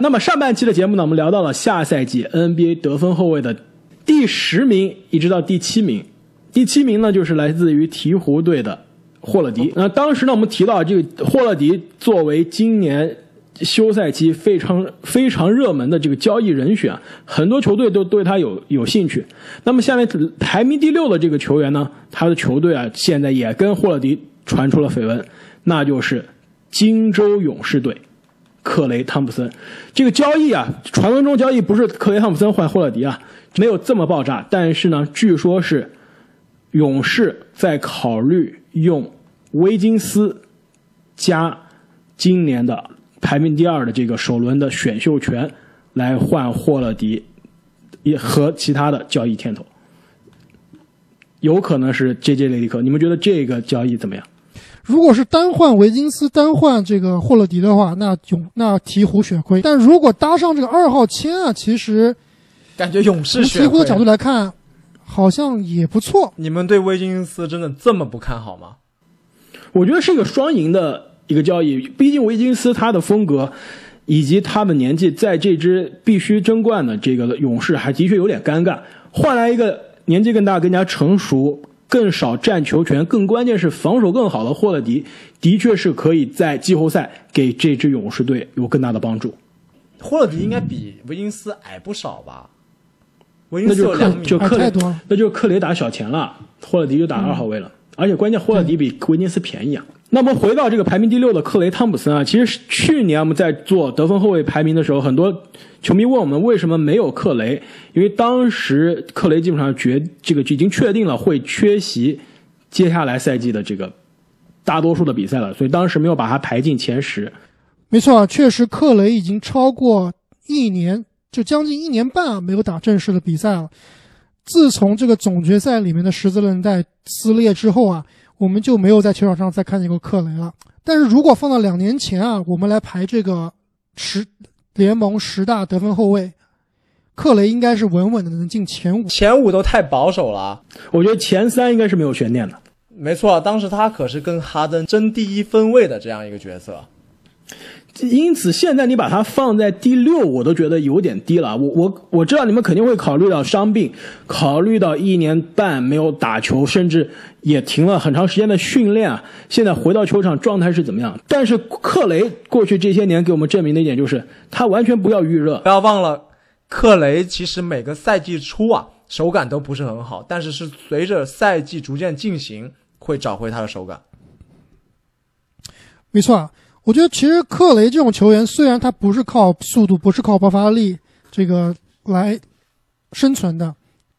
那么上半期的节目呢，我们聊到了下赛季 NBA 得分后卫的第十名一直到第七名，第七名呢就是来自于鹈鹕队的霍勒迪。那当时呢，我们提到这个霍勒迪作为今年休赛期非常非常热门的这个交易人选，很多球队都对他有有兴趣。那么下面排名第六的这个球员呢，他的球队啊现在也跟霍勒迪传出了绯闻，那就是金州勇士队。克雷汤普森，这个交易啊，传闻中交易不是克雷汤普森换霍勒迪啊，没有这么爆炸。但是呢，据说是勇士在考虑用威金斯加今年的排名第二的这个首轮的选秀权来换霍勒迪，也和其他的交易牵头，有可能是 J.J. 雷迪克。你们觉得这个交易怎么样？如果是单换维金斯，单换这个霍勒迪的话，那勇那鹈鹕血亏。但如果搭上这个二号签啊，其实感觉勇士从鹈鹕的角度来看，好像也不错。你们对维金斯真的这么不看好吗？我觉得是一个双赢的一个交易。毕竟维金斯他的风格以及他的年纪，在这支必须争冠的这个勇士还的确有点尴尬。换来一个年纪更大、更加成熟。更少占球权，更关键是防守更好的霍勒迪，的确是可以在季后赛给这支勇士队有更大的帮助。霍勒迪应该比维金斯矮不少吧？维金斯有两米，就克雷，那就克雷打小前了，霍勒迪就打二号位了，而且关键霍勒迪比维金斯便宜啊。那么回到这个排名第六的克雷汤普森啊，其实去年我们在做得分后卫排名的时候，很多球迷问我们为什么没有克雷，因为当时克雷基本上决这个已经确定了会缺席接下来赛季的这个大多数的比赛了，所以当时没有把他排进前十。没错啊，确实克雷已经超过一年，就将近一年半啊没有打正式的比赛了。自从这个总决赛里面的十字韧带撕裂之后啊。我们就没有在球场上再看见过克雷了。但是如果放到两年前啊，我们来排这个十联盟十大得分后卫，克雷应该是稳稳的能进前五。前五都太保守了，我觉得前三应该是没有悬念的。没错，当时他可是跟哈登争第一分位的这样一个角色。因此，现在你把他放在第六，我都觉得有点低了。我我我知道你们肯定会考虑到伤病，考虑到一年半没有打球，甚至也停了很长时间的训练啊。现在回到球场状态是怎么样？但是克雷过去这些年给我们证明的一点就是，他完全不要预热。不要忘了，克雷其实每个赛季初啊手感都不是很好，但是是随着赛季逐渐进行会找回他的手感。没错。我觉得其实克雷这种球员，虽然他不是靠速度，不是靠爆发力这个来生存的，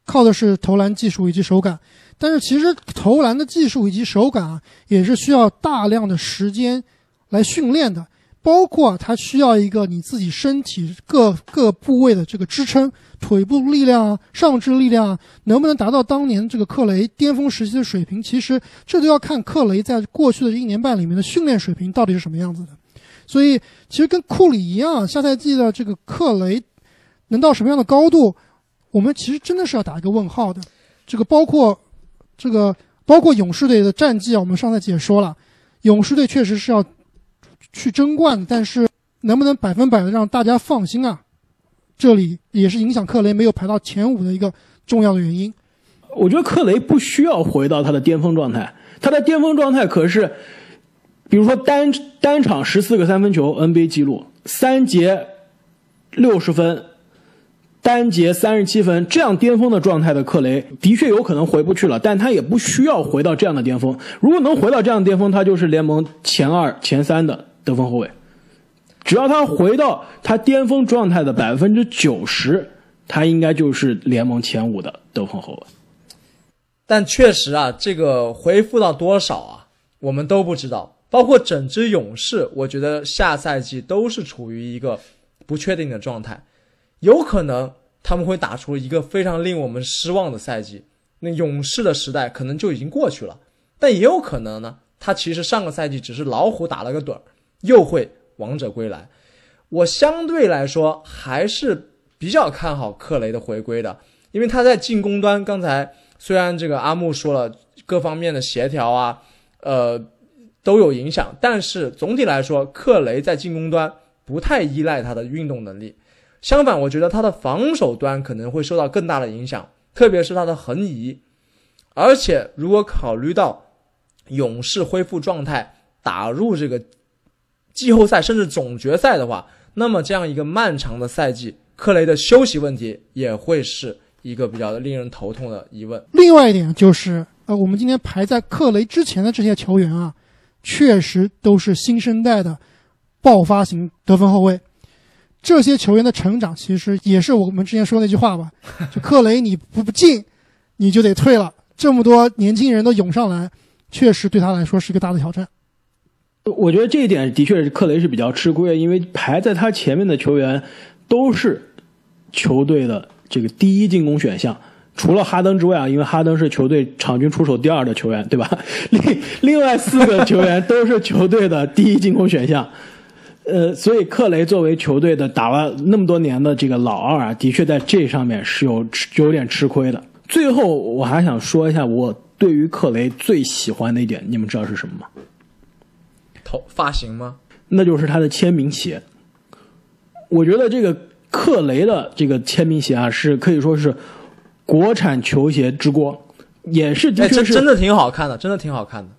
靠的是投篮技术以及手感。但是其实投篮的技术以及手感啊，也是需要大量的时间来训练的。包括它需要一个你自己身体各各部位的这个支撑，腿部力量啊，上肢力量啊，能不能达到当年这个克雷巅峰时期的水平？其实这都要看克雷在过去的一年半里面的训练水平到底是什么样子的。所以，其实跟库里一样，下赛季的这个克雷能到什么样的高度，我们其实真的是要打一个问号的。这个包括这个包括勇士队的战绩啊，我们上赛季也说了，勇士队确实是要。去争冠，但是能不能百分百的让大家放心啊？这里也是影响克雷没有排到前五的一个重要的原因。我觉得克雷不需要回到他的巅峰状态，他的巅峰状态可是，比如说单单场十四个三分球 NBA 记录，三节六十分。单节三十七分，这样巅峰的状态的克雷的确有可能回不去了，但他也不需要回到这样的巅峰。如果能回到这样的巅峰，他就是联盟前二、前三的得分后卫。只要他回到他巅峰状态的百分之九十，他应该就是联盟前五的得分后卫。但确实啊，这个恢复到多少啊，我们都不知道。包括整支勇士，我觉得下赛季都是处于一个不确定的状态。有可能他们会打出一个非常令我们失望的赛季，那勇士的时代可能就已经过去了。但也有可能呢，他其实上个赛季只是老虎打了个盹儿，又会王者归来。我相对来说还是比较看好克雷的回归的，因为他在进攻端，刚才虽然这个阿木说了各方面的协调啊，呃都有影响，但是总体来说，克雷在进攻端。不太依赖他的运动能力。相反，我觉得他的防守端可能会受到更大的影响，特别是他的横移。而且，如果考虑到勇士恢复状态、打入这个季后赛甚至总决赛的话，那么这样一个漫长的赛季，克雷的休息问题也会是一个比较令人头痛的疑问。另外一点就是，呃，我们今天排在克雷之前的这些球员啊，确实都是新生代的爆发型得分后卫。这些球员的成长，其实也是我们之前说那句话吧，就克雷你不不进，你就得退了。这么多年轻人都涌上来，确实对他来说是一个大的挑战。我觉得这一点的确是克雷是比较吃亏的，因为排在他前面的球员都是球队的这个第一进攻选项，除了哈登之外啊，因为哈登是球队场均出手第二的球员，对吧？另另外四个球员都是球队的第一进攻选项。呃，所以克雷作为球队的打了那么多年的这个老二啊，的确在这上面是有有点吃亏的。最后，我还想说一下我对于克雷最喜欢的一点，你们知道是什么吗？头发型吗？那就是他的签名鞋。我觉得这个克雷的这个签名鞋啊，是可以说是国产球鞋之光，也是的哎，确是真真的挺好看的，真的挺好看的。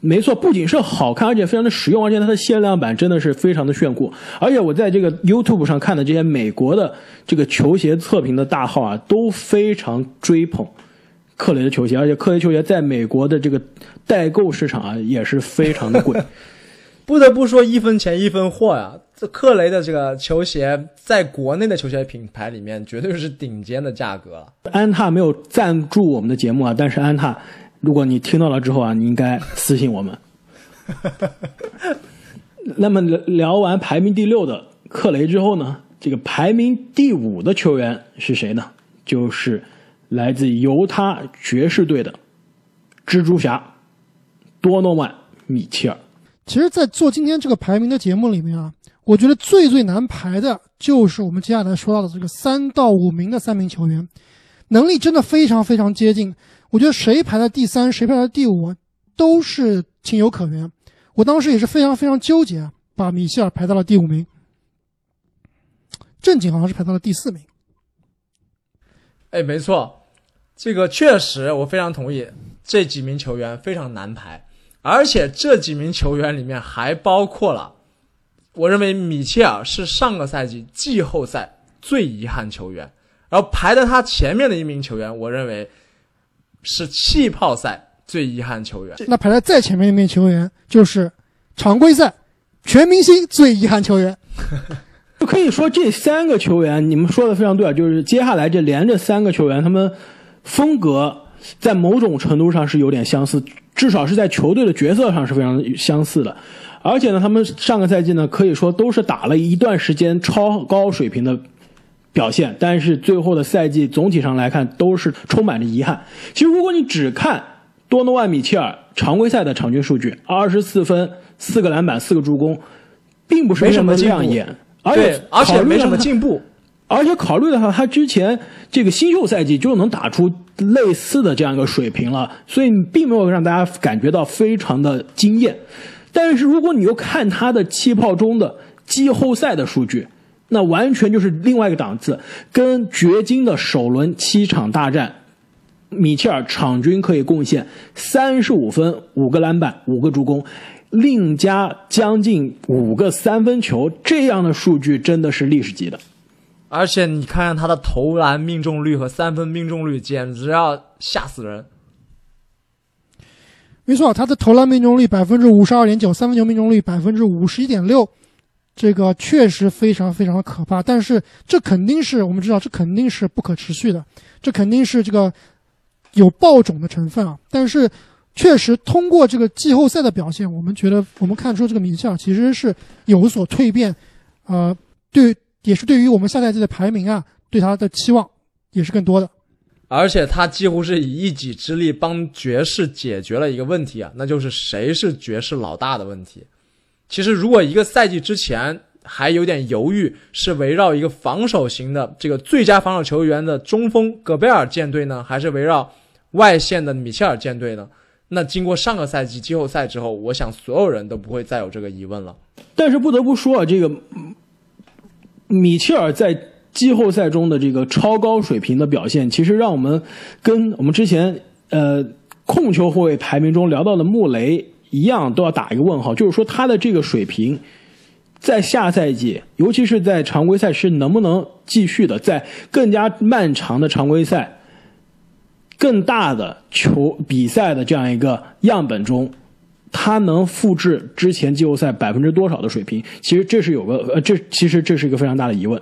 没错，不仅是好看，而且非常的实用，而且它的限量版真的是非常的炫酷。而且我在这个 YouTube 上看的这些美国的这个球鞋测评的大号啊，都非常追捧克雷的球鞋，而且克雷球鞋在美国的这个代购市场啊也是非常的贵。不得不说，一分钱一分货呀！这克雷的这个球鞋，在国内的球鞋品牌里面，绝对是顶尖的价格了。安踏没有赞助我们的节目啊，但是安踏，如果你听到了之后啊，你应该私信我们。那么聊完排名第六的克雷之后呢，这个排名第五的球员是谁呢？就是来自犹他爵士队的蜘蛛侠多诺万·米切尔。其实，在做今天这个排名的节目里面啊，我觉得最最难排的就是我们接下来说到的这个三到五名的三名球员，能力真的非常非常接近。我觉得谁排在第三，谁排在第五，都是情有可原。我当时也是非常非常纠结，把米切尔排到了第五名，正经好像是排到了第四名。哎，没错，这个确实我非常同意，这几名球员非常难排，而且这几名球员里面还包括了，我认为米切尔是上个赛季季后赛最遗憾球员，然后排在他前面的一名球员，我认为是气泡赛最遗憾球员。那排在再前面一名球员就是常规赛全明星最遗憾球员。就可以说这三个球员，你们说的非常对啊，就是接下来这连着三个球员，他们风格在某种程度上是有点相似，至少是在球队的角色上是非常相似的。而且呢，他们上个赛季呢，可以说都是打了一段时间超高水平的表现，但是最后的赛季总体上来看都是充满着遗憾。其实，如果你只看多诺万·米切尔常规赛的场均数据，二十四分、四个篮板、四个助攻，并不是没什么亮眼。而且，而且没什么进步。而且考虑的话他之前这个新秀赛季就能打出类似的这样一个水平了，所以并没有让大家感觉到非常的惊艳。但是如果你又看他的气泡中的季后赛的数据，那完全就是另外一个档次，跟掘金的首轮七场大战，米切尔场均可以贡献三十五分、五个篮板、五个助攻。另加将近五个三分球，这样的数据真的是历史级的。而且你看看他的投篮命中率和三分命中率，简直要吓死人。没错，他的投篮命中率百分之五十二点九，三分球命中率百分之五十一点六，这个确实非常非常的可怕。但是这肯定是我们知道，这肯定是不可持续的，这肯定是这个有爆种的成分啊。但是确实通过这个季后赛的表现，我们觉得我们看出这个名校其实是有所蜕变，呃，对，也是对于我们下赛季的排名啊，对他的期望也是更多的。而且他几乎是以一己之力帮爵士解决了一个问题啊，那就是谁是爵士老大的问题。其实，如果一个赛季之前还有点犹豫，是围绕一个防守型的这个最佳防守球员的中锋戈贝尔舰队呢，还是围绕外线的米切尔舰队呢？那经过上个赛季季后赛之后，我想所有人都不会再有这个疑问了。但是不得不说啊，这个米切尔在季后赛中的这个超高水平的表现，其实让我们跟我们之前呃控球后卫排名中聊到的穆雷一样，都要打一个问号，就是说他的这个水平。在下赛季，尤其是在常规赛，是能不能继续的在更加漫长的常规赛、更大的球比赛的这样一个样本中，他能复制之前季后赛百分之多少的水平？其实这是有个呃，这其实这是一个非常大的疑问。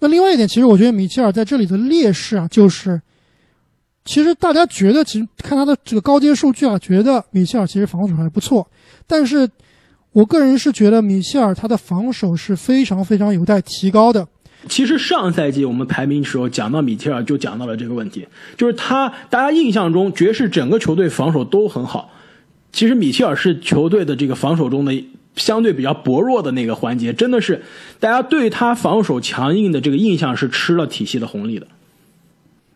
那另外一点，其实我觉得米切尔在这里的劣势啊，就是其实大家觉得，其实看他的这个高阶数据啊，觉得米切尔其实防守还不错，但是。我个人是觉得米切尔他的防守是非常非常有待提高的。其实上赛季我们排名时候讲到米切尔就讲到了这个问题，就是他大家印象中爵士整个球队防守都很好，其实米切尔是球队的这个防守中的相对比较薄弱的那个环节，真的是大家对他防守强硬的这个印象是吃了体系的红利的。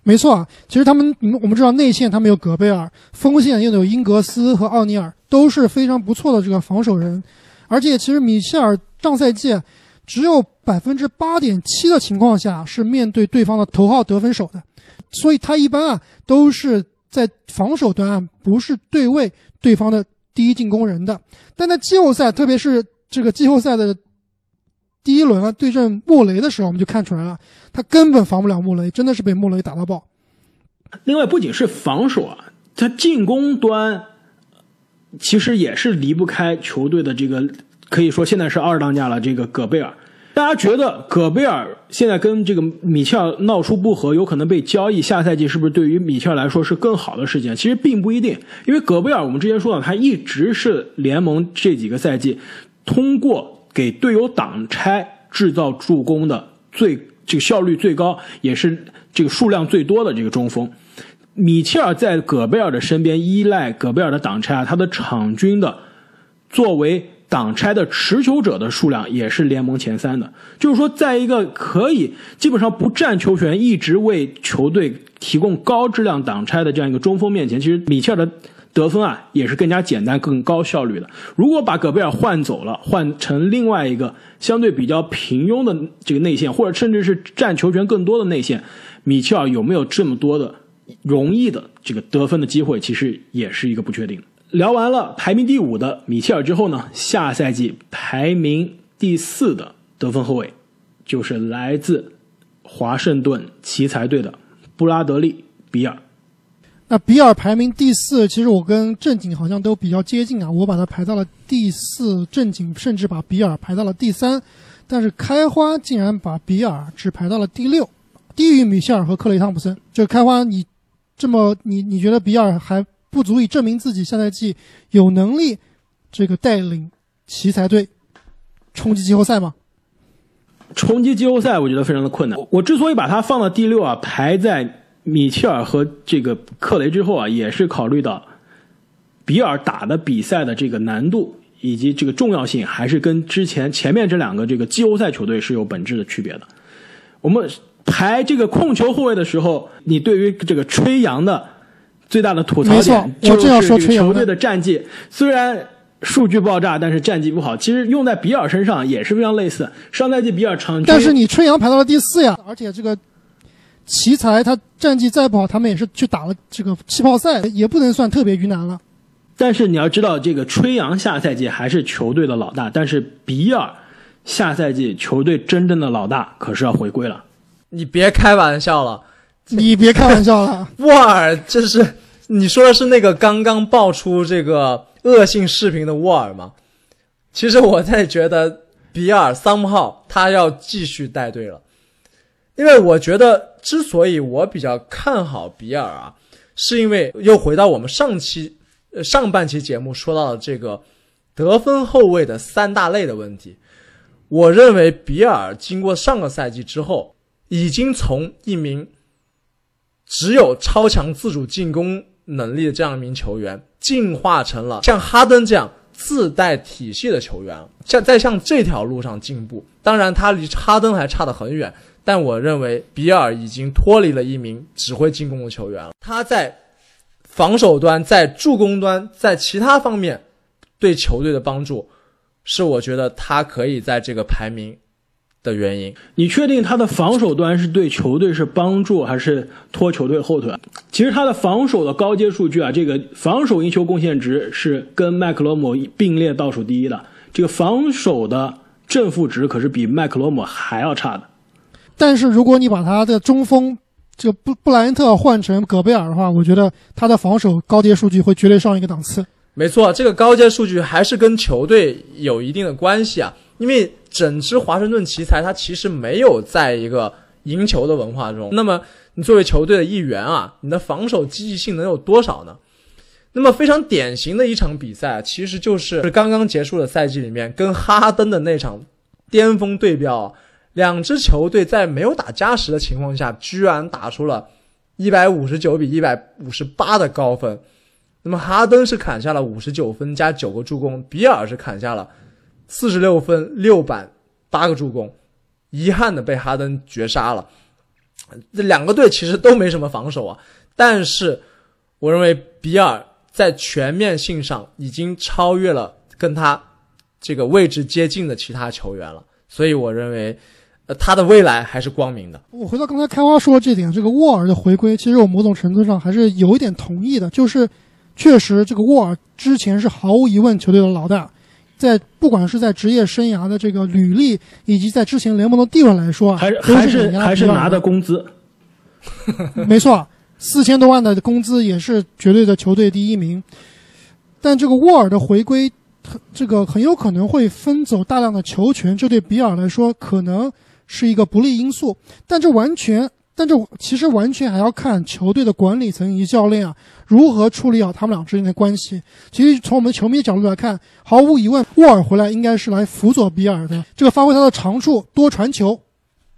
没错啊，其实他们我们知道内线他们有戈贝尔，锋线又有英格斯和奥尼尔，都是非常不错的这个防守人。而且其实米切尔上赛季只有百分之八点七的情况下是面对对方的头号得分手的，所以他一般啊都是在防守端啊不是对位对方的第一进攻人的。但在季后赛，特别是这个季后赛的。第一轮啊，对阵穆雷的时候，我们就看出来了，他根本防不了穆雷，真的是被穆雷打到爆。另外，不仅是防守啊，他进攻端其实也是离不开球队的这个，可以说现在是二当家了。这个戈贝尔，大家觉得戈贝尔现在跟这个米切尔闹出不和，有可能被交易，下赛季是不是对于米切尔来说是更好的事情？其实并不一定，因为戈贝尔我们之前说了，他一直是联盟这几个赛季通过。给队友挡拆、制造助攻的最这个效率最高，也是这个数量最多的这个中锋，米切尔在戈贝尔的身边，依赖戈贝尔的挡拆啊，他的场均的作为挡拆的持球者的数量也是联盟前三的。就是说，在一个可以基本上不占球权，一直为球队提供高质量挡拆的这样一个中锋面前，其实米切尔的。得分啊，也是更加简单、更高效率的。如果把戈贝尔换走了，换成另外一个相对比较平庸的这个内线，或者甚至是占球权更多的内线，米切尔有没有这么多的容易的这个得分的机会，其实也是一个不确定。聊完了排名第五的米切尔之后呢，下赛季排名第四的得分后卫就是来自华盛顿奇才队的布拉德利·比尔。那比尔排名第四，其实我跟正经好像都比较接近啊，我把他排到了第四，正经甚至把比尔排到了第三，但是开花竟然把比尔只排到了第六，低于米切尔和克雷汤普森。就开花，你这么你你觉得比尔还不足以证明自己下赛季有能力这个带领奇才队冲击季后赛吗？冲击季后赛，我觉得非常的困难。我之所以把他放到第六啊，排在。米切尔和这个克雷之后啊，也是考虑到比尔打的比赛的这个难度以及这个重要性，还是跟之前前面这两个这个季后赛球队是有本质的区别的。我们排这个控球后卫的时候，你对于这个吹杨的最大的吐槽点就是球队的战绩，虽然数据爆炸，但是战绩不好。其实用在比尔身上也是非常类似。上赛季比尔场均，但是你吹杨排到了第四呀，而且这个。奇才他战绩再不好，他们也是去打了这个气泡赛，也不能算特别鱼腩了。但是你要知道，这个吹杨下赛季还是球队的老大，但是比尔下赛季球队真正的老大可是要回归了。你别开玩笑了，你别开玩笑了。沃尔，这是你说的是那个刚刚爆出这个恶性视频的沃尔吗？其实我在觉得比尔三号他要继续带队了。因为我觉得，之所以我比较看好比尔啊，是因为又回到我们上期、上半期节目说到的这个得分后卫的三大类的问题。我认为比尔经过上个赛季之后，已经从一名只有超强自主进攻能力的这样一名球员，进化成了像哈登这样自带体系的球员，像在向这条路上进步。当然，他离哈登还差得很远。但我认为比尔已经脱离了一名只会进攻的球员了。他在防守端、在助攻端、在其他方面对球队的帮助，是我觉得他可以在这个排名的原因。你确定他的防守端是对球队是帮助还是拖球队后腿？其实他的防守的高阶数据啊，这个防守赢球贡献值是跟麦克罗姆并列倒数第一的。这个防守的正负值可是比麦克罗姆还要差的。但是如果你把他的中锋这布布莱恩特换成戈贝尔的话，我觉得他的防守高阶数据会绝对上一个档次。没错，这个高阶数据还是跟球队有一定的关系啊，因为整支华盛顿奇才他其实没有在一个赢球的文化中。那么你作为球队的一员啊，你的防守积极性能有多少呢？那么非常典型的一场比赛，其实就是刚刚结束的赛季里面跟哈登的那场巅峰对标。两支球队在没有打加时的情况下，居然打出了一百五十九比一百五十八的高分。那么哈登是砍下了五十九分加九个助攻，比尔是砍下了四十六分六板八个助攻，遗憾的被哈登绝杀了。这两个队其实都没什么防守啊，但是我认为比尔在全面性上已经超越了跟他这个位置接近的其他球员了，所以我认为。呃，他的未来还是光明的。我回到刚才开花说这点，这个沃尔的回归，其实我某种程度上还是有一点同意的。就是，确实这个沃尔之前是毫无疑问球队的老大，在不管是在职业生涯的这个履历，以及在之前联盟的地位来说，还是还是还是拿的工资。没错，四千多万的工资也是绝对的球队第一名。但这个沃尔的回归，这个很有可能会分走大量的球权，这对比尔来说可能。是一个不利因素，但这完全，但这其实完全还要看球队的管理层以及教练啊如何处理好他们俩之间的关系。其实从我们球迷角度来看，毫无疑问，沃尔回来应该是来辅佐比尔的，这个发挥他的长处，多传球，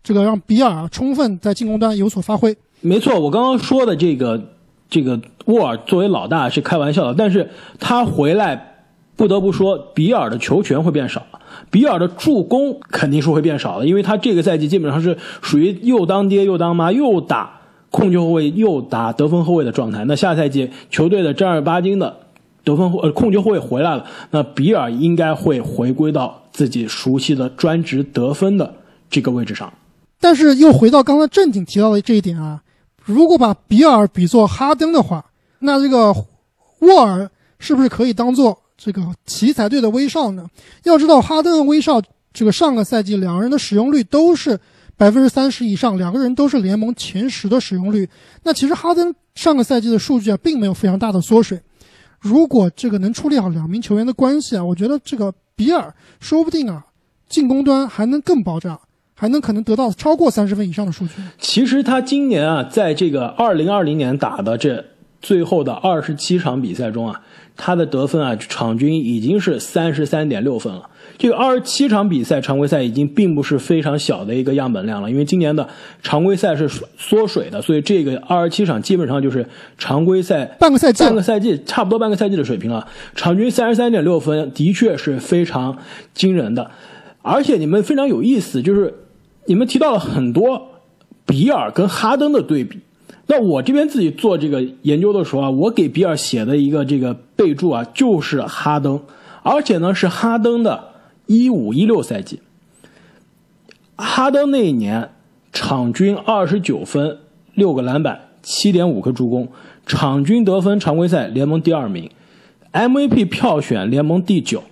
这个让比尔充分在进攻端有所发挥。没错，我刚刚说的这个，这个沃尔作为老大是开玩笑的，但是他回来。不得不说，比尔的球权会变少了，比尔的助攻肯定是会变少的，因为他这个赛季基本上是属于又当爹又当妈，又打控球后卫又打得分后卫的状态。那下赛季球队的正儿八经的得分呃控球后卫回来了，那比尔应该会回归到自己熟悉的专职得分的这个位置上。但是又回到刚才正经提到的这一点啊，如果把比尔比作哈登的话，那这个沃尔是不是可以当做？这个奇才队的威少呢？要知道，哈登和威少这个上个赛季两个人的使用率都是百分之三十以上，两个人都是联盟前十的使用率。那其实哈登上个赛季的数据啊，并没有非常大的缩水。如果这个能处理好两名球员的关系啊，我觉得这个比尔说不定啊，进攻端还能更保障，还能可能得到超过三十分以上的数据。其实他今年啊，在这个二零二零年打的这最后的二十七场比赛中啊。他的得分啊，场均已经是三十三点六分了。这个二十七场比赛常规赛已经并不是非常小的一个样本量了，因为今年的常规赛是缩水的，所以这个二十七场基本上就是常规赛半个赛季，半个赛季差不多半个赛季的水平了。场均三十三点六分，的确是非常惊人的。而且你们非常有意思，就是你们提到了很多比尔跟哈登的对比。那我这边自己做这个研究的时候啊，我给比尔写的一个这个备注啊，就是哈登，而且呢是哈登的一五一六赛季。哈登那一年场均二十九分、六个篮板、七点五个助攻，场均得分常规赛联盟第二名，MVP 票选联盟第九。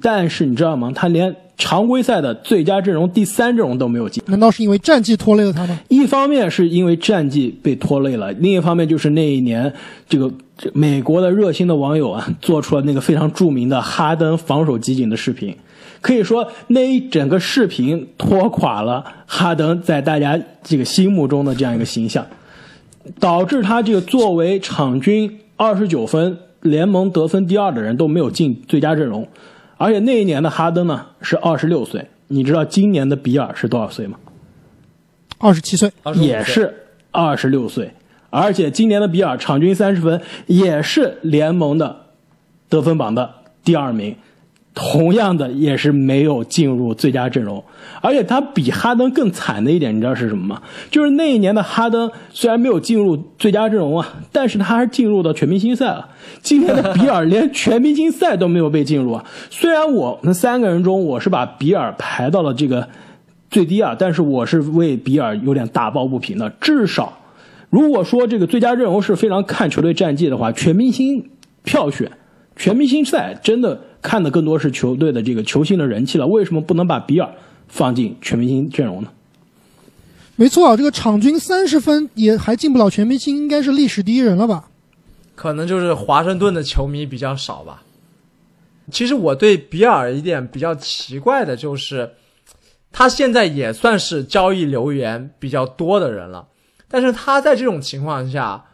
但是你知道吗？他连常规赛的最佳阵容第三阵容都没有进，难道是因为战绩拖累了他吗？一方面是因为战绩被拖累了，另一方面就是那一年这个美国的热心的网友啊，做出了那个非常著名的哈登防守集锦的视频，可以说那一整个视频拖垮了哈登在大家这个心目中的这样一个形象，导致他这个作为场均二十九分、联盟得分第二的人都没有进最佳阵容。而且那一年的哈登呢是二十六岁，你知道今年的比尔是多少岁吗？二十七岁，也是二十六岁。而且今年的比尔场均三十分，也是联盟的得分榜的第二名。同样的也是没有进入最佳阵容，而且他比哈登更惨的一点，你知道是什么吗？就是那一年的哈登虽然没有进入最佳阵容啊，但是他还是进入到全明星赛了。今年的比尔连全明星赛都没有被进入啊。虽然我们三个人中我是把比尔排到了这个最低啊，但是我是为比尔有点打抱不平的。至少，如果说这个最佳阵容是非常看球队战绩的话，全明星票选、全明星赛真的。看的更多是球队的这个球星的人气了，为什么不能把比尔放进全明星阵容呢？没错啊，这个场均三十分也还进不了全明星，应该是历史第一人了吧？可能就是华盛顿的球迷比较少吧。其实我对比尔一点比较奇怪的就是，他现在也算是交易留言比较多的人了，但是他在这种情况下，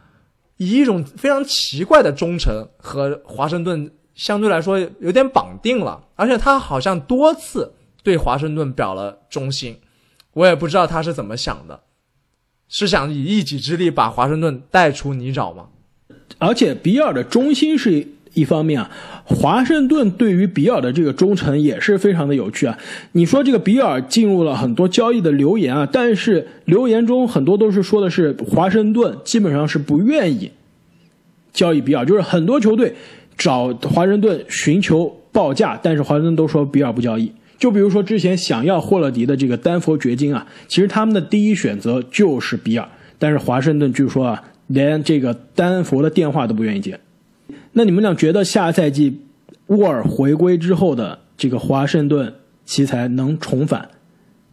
以一种非常奇怪的忠诚和华盛顿。相对来说有点绑定了，而且他好像多次对华盛顿表了忠心，我也不知道他是怎么想的，是想以一己之力把华盛顿带出泥沼吗？而且比尔的忠心是一方面啊，华盛顿对于比尔的这个忠诚也是非常的有趣啊。你说这个比尔进入了很多交易的留言啊，但是留言中很多都是说的是华盛顿基本上是不愿意交易比尔，就是很多球队。找华盛顿寻求报价，但是华盛顿都说比尔不交易。就比如说之前想要霍勒迪的这个丹佛掘金啊，其实他们的第一选择就是比尔，但是华盛顿据说啊，连这个丹佛的电话都不愿意接。那你们俩觉得下赛季沃尔回归之后的这个华盛顿奇才能重返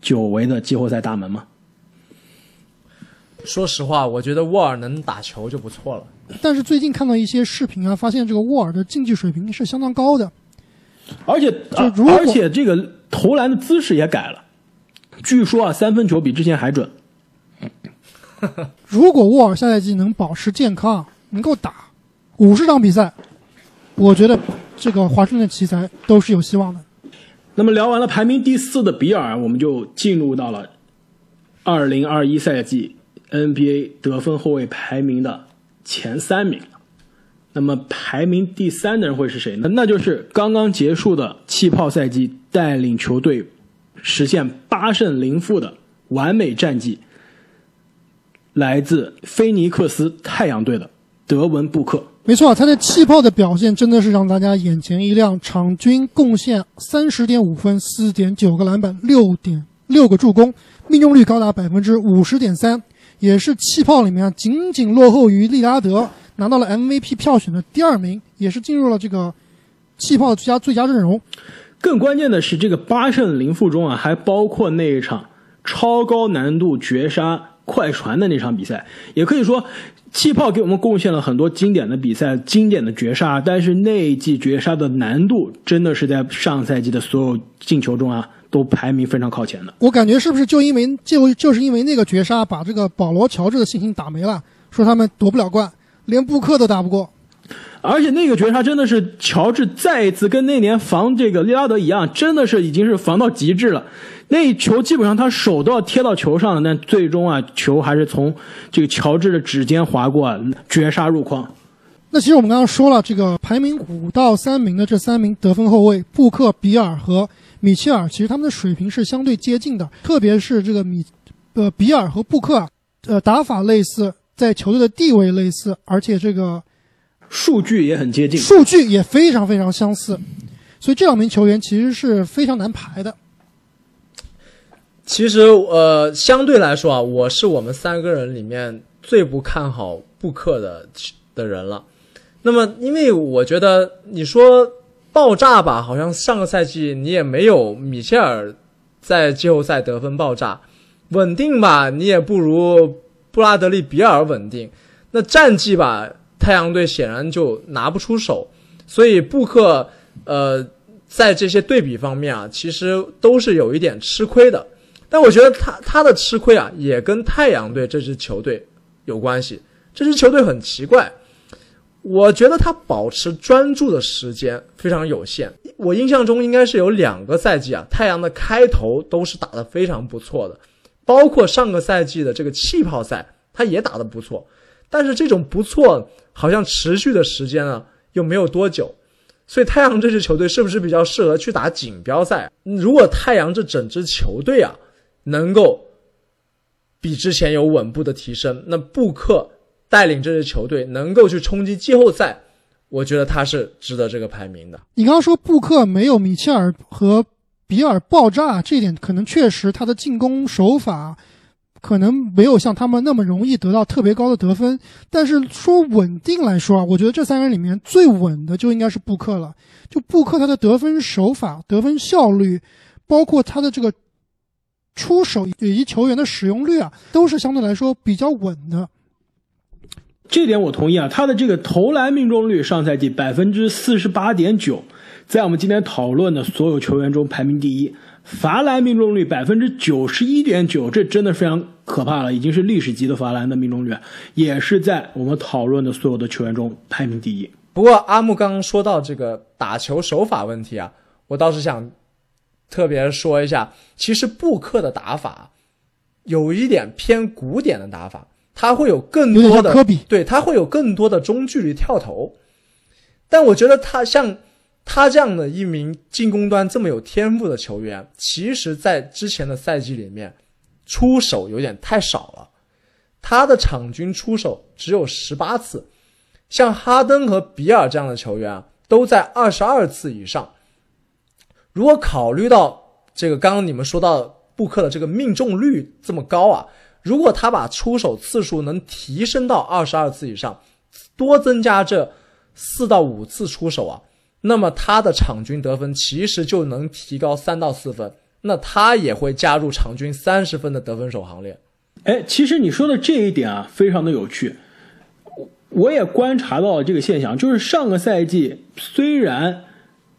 久违的季后赛大门吗？说实话，我觉得沃尔能打球就不错了。但是最近看到一些视频啊，发现这个沃尔的竞技水平是相当高的，而且就而且这个投篮的姿势也改了，据说啊，三分球比之前还准。如果沃尔下赛季能保持健康，能够打五十场比赛，我觉得这个华盛顿奇才都是有希望的。那么聊完了排名第四的比尔，我们就进入到了二零二一赛季 NBA 得分后卫排名的。前三名，那么排名第三的人会是谁呢？那就是刚刚结束的气泡赛季，带领球队实现八胜零负的完美战绩，来自菲尼克斯太阳队的德文布克。没错，他在气泡的表现真的是让大家眼前一亮，场均贡献三十点五分、四点九个篮板、六点六个助攻，命中率高达百分之五十点三。也是气泡里面仅仅落后于利拉德，拿到了 MVP 票选的第二名，也是进入了这个气泡最佳最佳阵容。更关键的是，这个八胜零负中啊，还包括那一场超高难度绝杀快船的那场比赛。也可以说，气泡给我们贡献了很多经典的比赛、经典的绝杀。但是那一季绝杀的难度，真的是在上赛季的所有进球中啊。都排名非常靠前的，我感觉是不是就因为就就是因为那个绝杀，把这个保罗乔治的信心打没了，说他们夺不了冠，连布克都打不过。而且那个绝杀真的是乔治再一次跟那年防这个利拉德一样，真的是已经是防到极致了。那球基本上他手都要贴到球上了，但最终啊，球还是从这个乔治的指尖划过，绝杀入框。那其实我们刚刚说了，这个排名五到三名的这三名得分后卫，布克、比尔和。米切尔其实他们的水平是相对接近的，特别是这个米，呃，比尔和布克，呃，打法类似，在球队的地位类似，而且这个数据也很接近，数据也非常非常相似，所以这两名球员其实是非常难排的。其实，呃，相对来说啊，我是我们三个人里面最不看好布克的的人了。那么，因为我觉得你说。爆炸吧，好像上个赛季你也没有米切尔在季后赛得分爆炸，稳定吧，你也不如布拉德利比尔稳定。那战绩吧，太阳队显然就拿不出手，所以布克呃在这些对比方面啊，其实都是有一点吃亏的。但我觉得他他的吃亏啊，也跟太阳队这支球队有关系。这支球队很奇怪。我觉得他保持专注的时间非常有限。我印象中应该是有两个赛季啊，太阳的开头都是打得非常不错的，包括上个赛季的这个气泡赛，他也打得不错。但是这种不错好像持续的时间呢又没有多久，所以太阳这支球队是不是比较适合去打锦标赛？如果太阳这整支球队啊能够比之前有稳步的提升，那布克带领这支球队能够去冲击季后赛，我觉得他是值得这个排名的。你刚刚说布克没有米切尔和比尔爆炸，这一点可能确实他的进攻手法可能没有像他们那么容易得到特别高的得分。但是说稳定来说啊，我觉得这三个人里面最稳的就应该是布克了。就布克他的得分手法、得分效率，包括他的这个出手以及球员的使用率啊，都是相对来说比较稳的。这点我同意啊，他的这个投篮命中率上赛季百分之四十八点九，在我们今天讨论的所有球员中排名第一。罚篮命中率百分之九十一点九，这真的非常可怕了，已经是历史级的罚篮的命中率，也是在我们讨论的所有的球员中排名第一。不过阿木刚刚说到这个打球手法问题啊，我倒是想特别说一下，其实布克的打法有一点偏古典的打法，他会有更多的科比对他会有更多的中距离跳投，但我觉得他像他这样的一名进攻端这么有天赋的球员，其实在之前的赛季里面出手有点太少了，他的场均出手只有十八次。像哈登和比尔这样的球员啊，都在二十二次以上。如果考虑到这个刚刚你们说到布克的这个命中率这么高啊，如果他把出手次数能提升到二十二次以上，多增加这四到五次出手啊，那么他的场均得分其实就能提高三到四分，那他也会加入场均三十分的得分手行列。哎，其实你说的这一点啊，非常的有趣。我我也观察到了这个现象，就是上个赛季虽然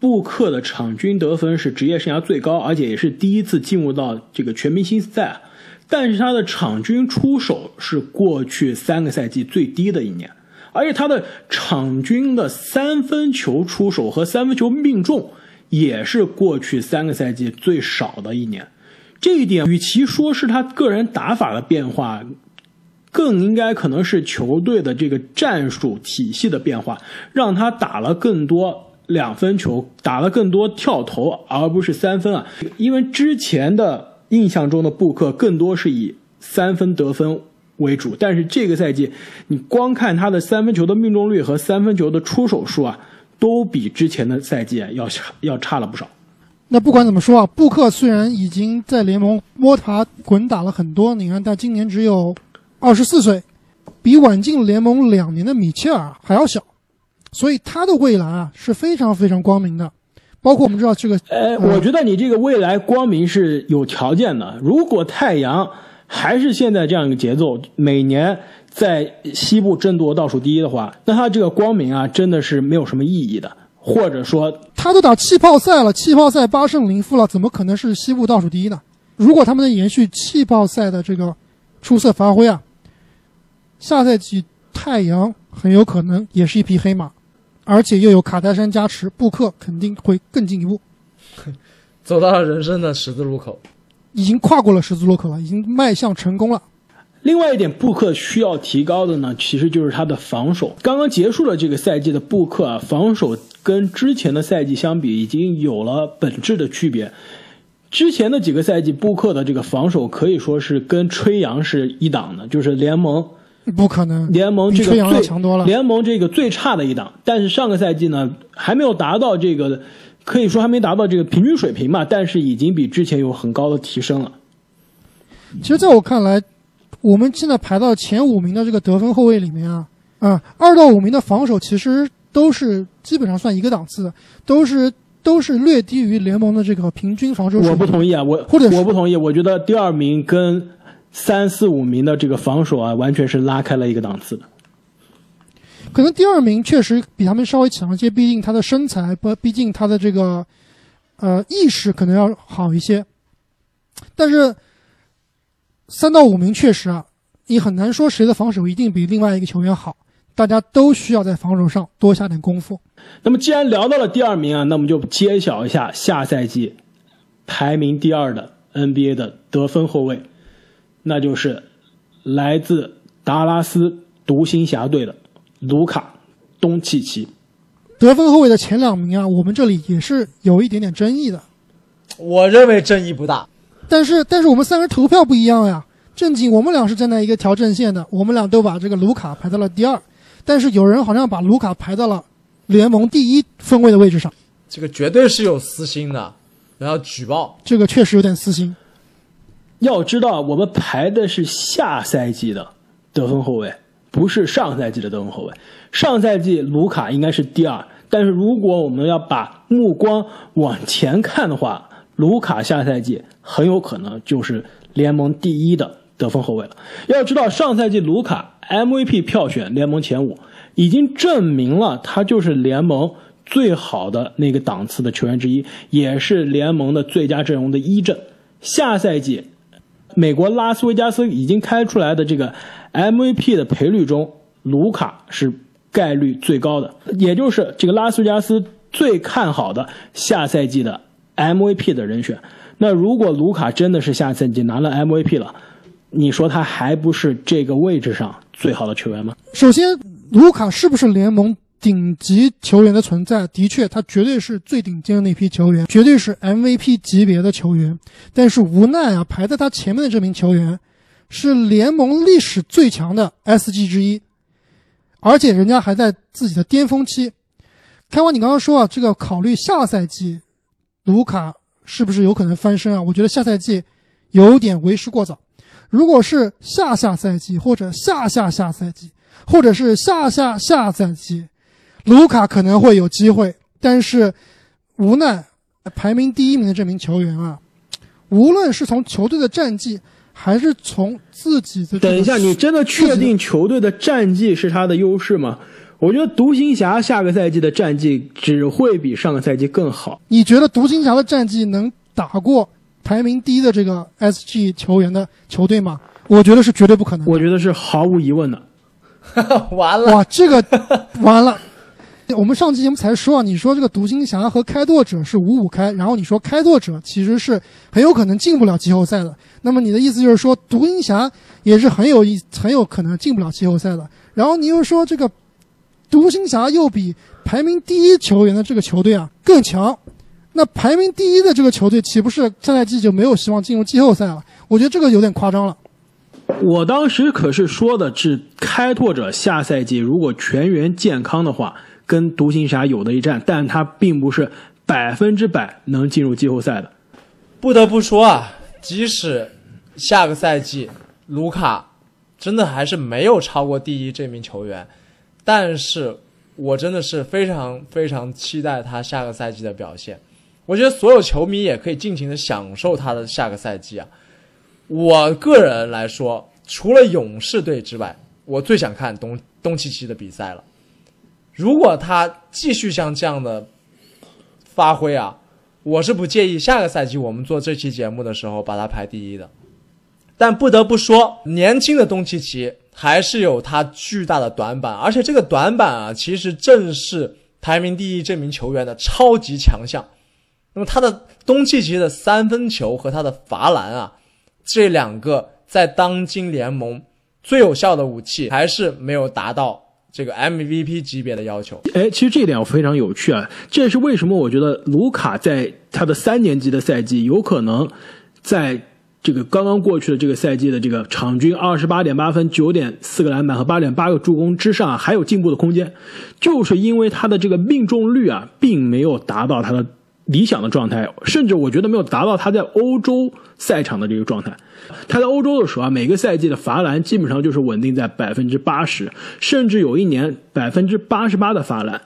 布克的场均得分是职业生涯最高，而且也是第一次进入到这个全明星赛，但是他的场均出手是过去三个赛季最低的一年，而且他的场均的三分球出手和三分球命中也是过去三个赛季最少的一年。这一点，与其说是他个人打法的变化，更应该可能是球队的这个战术体系的变化，让他打了更多两分球，打了更多跳投，而不是三分啊。因为之前的印象中的布克更多是以三分得分为主，但是这个赛季你光看他的三分球的命中率和三分球的出手数啊，都比之前的赛季啊要差要差了不少。那不管怎么说啊，布克虽然已经在联盟摸爬滚打了很多年，但今年只有二十四岁，比晚进联盟两年的米切尔还要小，所以他的未来啊是非常非常光明的。包括我们知道这个，呃，我觉得你这个未来光明是有条件的。如果太阳还是现在这样一个节奏，每年在西部争夺倒数第一的话，那他这个光明啊，真的是没有什么意义的。或者说，他都打气泡赛了，气泡赛八胜零负了，怎么可能是西部倒数第一呢？如果他们能延续气泡赛的这个出色发挥啊，下赛季太阳很有可能也是一匹黑马，而且又有卡戴珊加持，布克肯定会更进一步，走到了人生的十字路口。已经跨过了十字路口了，已经迈向成功了。另外一点，布克需要提高的呢，其实就是他的防守。刚刚结束了这个赛季的布克啊，防守跟之前的赛季相比，已经有了本质的区别。之前的几个赛季，布克的这个防守可以说是跟吹杨是一档的，就是联盟不可能，联盟这个最强多了。联盟这个最差的一档。但是上个赛季呢，还没有达到这个，可以说还没达到这个平均水平吧，但是已经比之前有很高的提升了。其实，在我看来，我们现在排到前五名的这个得分后卫里面啊，啊，二到五名的防守其实都是基本上算一个档次的，都是都是略低于联盟的这个平均防守水我不。同意啊，我或者我不同意，我觉得第二名跟三四五名的这个防守啊，完全是拉开了一个档次的。可能第二名确实比他们稍微强一些，毕竟他的身材不，毕竟他的这个呃意识可能要好一些。但是三到五名确实啊，你很难说谁的防守一定比另外一个球员好，大家都需要在防守上多下点功夫。那么既然聊到了第二名啊，那我们就揭晓一下下赛季排名第二的 NBA 的得分后卫，那就是来自达拉斯独行侠队的卢卡·东契奇。得分后卫的前两名啊，我们这里也是有一点点争议的。我认为争议不大。但是，但是我们三个人投票不一样呀。正经，我们俩是站在一个条阵线的，我们俩都把这个卢卡排到了第二。但是有人好像把卢卡排到了联盟第一分位的位置上，这个绝对是有私心的，然后举报。这个确实有点私心。要知道，我们排的是下赛季的得分后卫，不是上赛季的得分后卫。上赛季卢卡应该是第二，但是如果我们要把目光往前看的话，卢卡下赛季很有可能就是联盟第一的得分后卫了。要知道，上赛季卢卡 MVP 票选联盟前五，已经证明了他就是联盟最好的那个档次的球员之一，也是联盟的最佳阵容的一阵。下赛季。美国拉斯维加斯已经开出来的这个 MVP 的赔率中，卢卡是概率最高的，也就是这个拉斯维加斯最看好的下赛季的 MVP 的人选。那如果卢卡真的是下赛季拿了 MVP 了，你说他还不是这个位置上最好的球员吗？首先，卢卡是不是联盟？顶级球员的存在，的确，他绝对是最顶尖的那批球员，绝对是 MVP 级别的球员。但是无奈啊，排在他前面的这名球员，是联盟历史最强的 SG 之一，而且人家还在自己的巅峰期。开完，你刚刚说啊，这个考虑下赛季，卢卡是不是有可能翻身啊？我觉得下赛季有点为时过早。如果是下下赛季，或者下下下赛季，或者是下下下赛季。卢卡可能会有机会，但是无奈排名第一名的这名球员啊，无论是从球队的战绩，还是从自己的……等一下，你真的确定球队的战绩是他的优势吗？我觉得独行侠下个赛季的战绩只会比上个赛季更好。你觉得独行侠的战绩能打过排名第一的这个 SG 球员的球队吗？我觉得是绝对不可能。我觉得是毫无疑问的。完了！哇，这个完了。我们上期节目才说啊，你说这个独行侠和开拓者是五五开，然后你说开拓者其实是很有可能进不了季后赛的。那么你的意思就是说，独行侠也是很有意很有可能进不了季后赛的。然后你又说这个独行侠又比排名第一球员的这个球队啊更强，那排名第一的这个球队岂不是下赛季就没有希望进入季后赛了？我觉得这个有点夸张了。我当时可是说的是开拓者下赛季如果全员健康的话。跟独行侠有的一战，但他并不是百分之百能进入季后赛的。不得不说啊，即使下个赛季卢卡真的还是没有超过第一这名球员，但是我真的是非常非常期待他下个赛季的表现。我觉得所有球迷也可以尽情的享受他的下个赛季啊。我个人来说，除了勇士队之外，我最想看东东契奇的比赛了。如果他继续像这样的发挥啊，我是不介意下个赛季我们做这期节目的时候把他排第一的。但不得不说，年轻的东契奇还是有他巨大的短板，而且这个短板啊，其实正是排名第一这名球员的超级强项。那么他的东契奇的三分球和他的罚篮啊，这两个在当今联盟最有效的武器，还是没有达到。这个 MVP 级别的要求，哎，其实这一点我非常有趣啊，这也是为什么我觉得卢卡在他的三年级的赛季，有可能在这个刚刚过去的这个赛季的这个场均二十八点八分、九点四个篮板和八点八个助攻之上还有进步的空间，就是因为他的这个命中率啊，并没有达到他的。理想的状态，甚至我觉得没有达到他在欧洲赛场的这个状态。他在欧洲的时候啊，每个赛季的罚篮基本上就是稳定在百分之八十，甚至有一年百分之八十八的罚篮。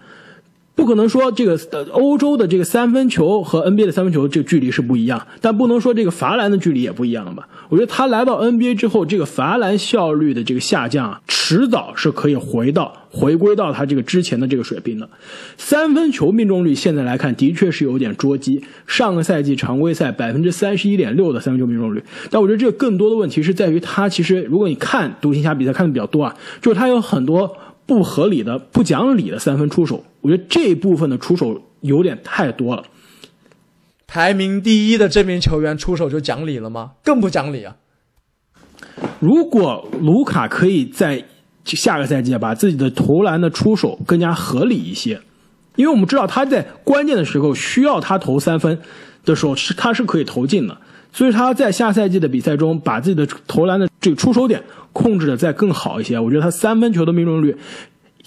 不可能说这个欧洲的这个三分球和 NBA 的三分球这个距离是不一样，但不能说这个罚篮的距离也不一样了吧？我觉得他来到 NBA 之后，这个罚篮效率的这个下降啊，迟早是可以回到回归到他这个之前的这个水平的。三分球命中率现在来看的确是有点捉鸡，上个赛季常规赛百分之三十一点六的三分球命中率，但我觉得这个更多的问题是在于他其实如果你看独行侠比赛看的比较多啊，就是他有很多。不合理的、不讲理的三分出手，我觉得这部分的出手有点太多了。排名第一的这名球员出手就讲理了吗？更不讲理啊！如果卢卡可以在下个赛季把自己的投篮的出手更加合理一些，因为我们知道他在关键的时候需要他投三分的时候是他是可以投进的，所以他在下赛季的比赛中把自己的投篮的这个出手点控制的再更好一些。我觉得他三分球的命中率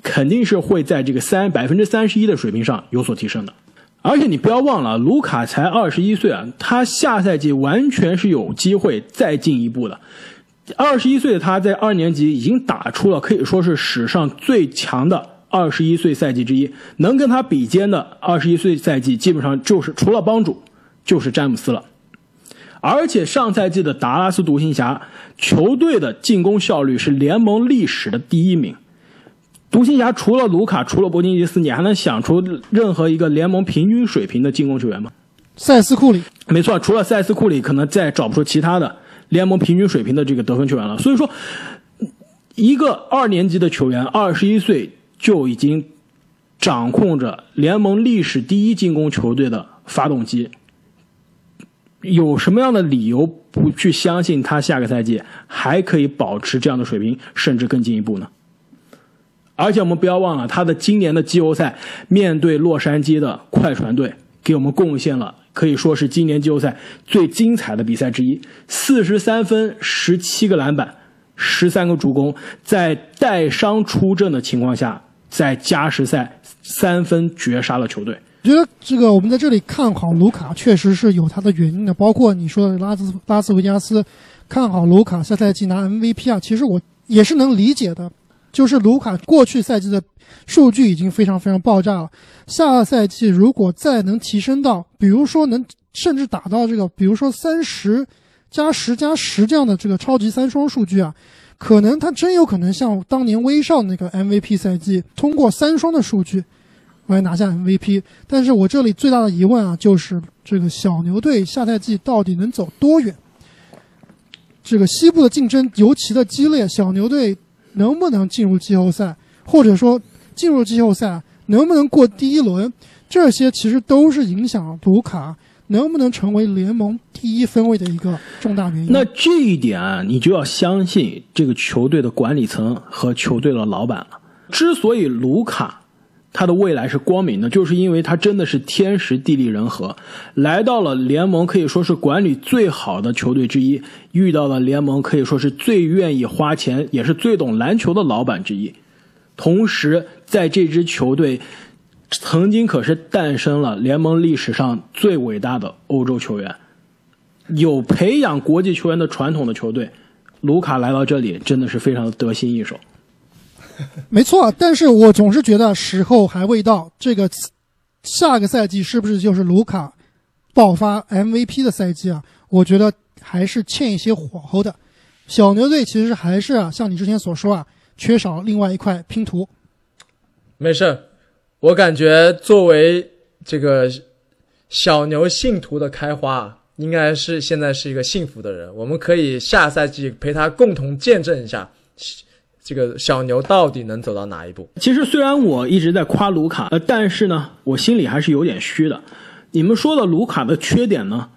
肯定是会在这个三百分之三十一的水平上有所提升的。而且你不要忘了，卢卡才二十一岁啊，他下赛季完全是有机会再进一步的。二十一岁的他在二年级已经打出了可以说是史上最强的二十一岁赛季之一，能跟他比肩的二十一岁赛季基本上就是除了帮主就是詹姆斯了。而且上赛季的达拉斯独行侠球队的进攻效率是联盟历史的第一名。独行侠除了卢卡，除了伯金吉斯，你还能想出任何一个联盟平均水平的进攻球员吗？塞斯库里，没错，除了塞斯库里，可能再找不出其他的联盟平均水平的这个得分球员了。所以说，一个二年级的球员，二十一岁就已经掌控着联盟历史第一进攻球队的发动机，有什么样的理由不去相信他下个赛季还可以保持这样的水平，甚至更进一步呢？而且我们不要忘了，他的今年的季后赛面对洛杉矶的快船队，给我们贡献了可以说是今年季后赛最精彩的比赛之一：四十三分、十七个篮板、十三个助攻，在带伤出阵的情况下，在加时赛三分绝杀了球队。我觉得这个我们在这里看好卢卡，确实是有他的原因的。包括你说的拉斯拉斯维加斯看好卢卡下赛季拿 MVP 啊，其实我也是能理解的。就是卢卡过去赛季的数据已经非常非常爆炸了，下赛季如果再能提升到，比如说能甚至打到这个，比如说三十加十加十这样的这个超级三双数据啊，可能他真有可能像当年威少那个 MVP 赛季，通过三双的数据来拿下 MVP。但是我这里最大的疑问啊，就是这个小牛队下赛季到底能走多远？这个西部的竞争尤其的激烈，小牛队。能不能进入季后赛，或者说进入季后赛能不能过第一轮，这些其实都是影响卢卡能不能成为联盟第一分位的一个重大原因。那这一点，你就要相信这个球队的管理层和球队的老板了。之所以卢卡他的未来是光明的，就是因为他真的是天时地利人和，来到了联盟可以说是管理最好的球队之一，遇到了联盟可以说是最愿意花钱也是最懂篮球的老板之一。同时，在这支球队曾经可是诞生了联盟历史上最伟大的欧洲球员，有培养国际球员的传统的球队，卢卡来到这里真的是非常的得心应手。没错，但是我总是觉得时候还未到。这个下个赛季是不是就是卢卡爆发 MVP 的赛季啊？我觉得还是欠一些火候的。小牛队其实还是啊，像你之前所说啊，缺少另外一块拼图。没事，我感觉作为这个小牛信徒的开花，应该是现在是一个幸福的人。我们可以下赛季陪他共同见证一下。这个小牛到底能走到哪一步？其实虽然我一直在夸卢卡，呃，但是呢，我心里还是有点虚的。你们说的卢卡的缺点呢，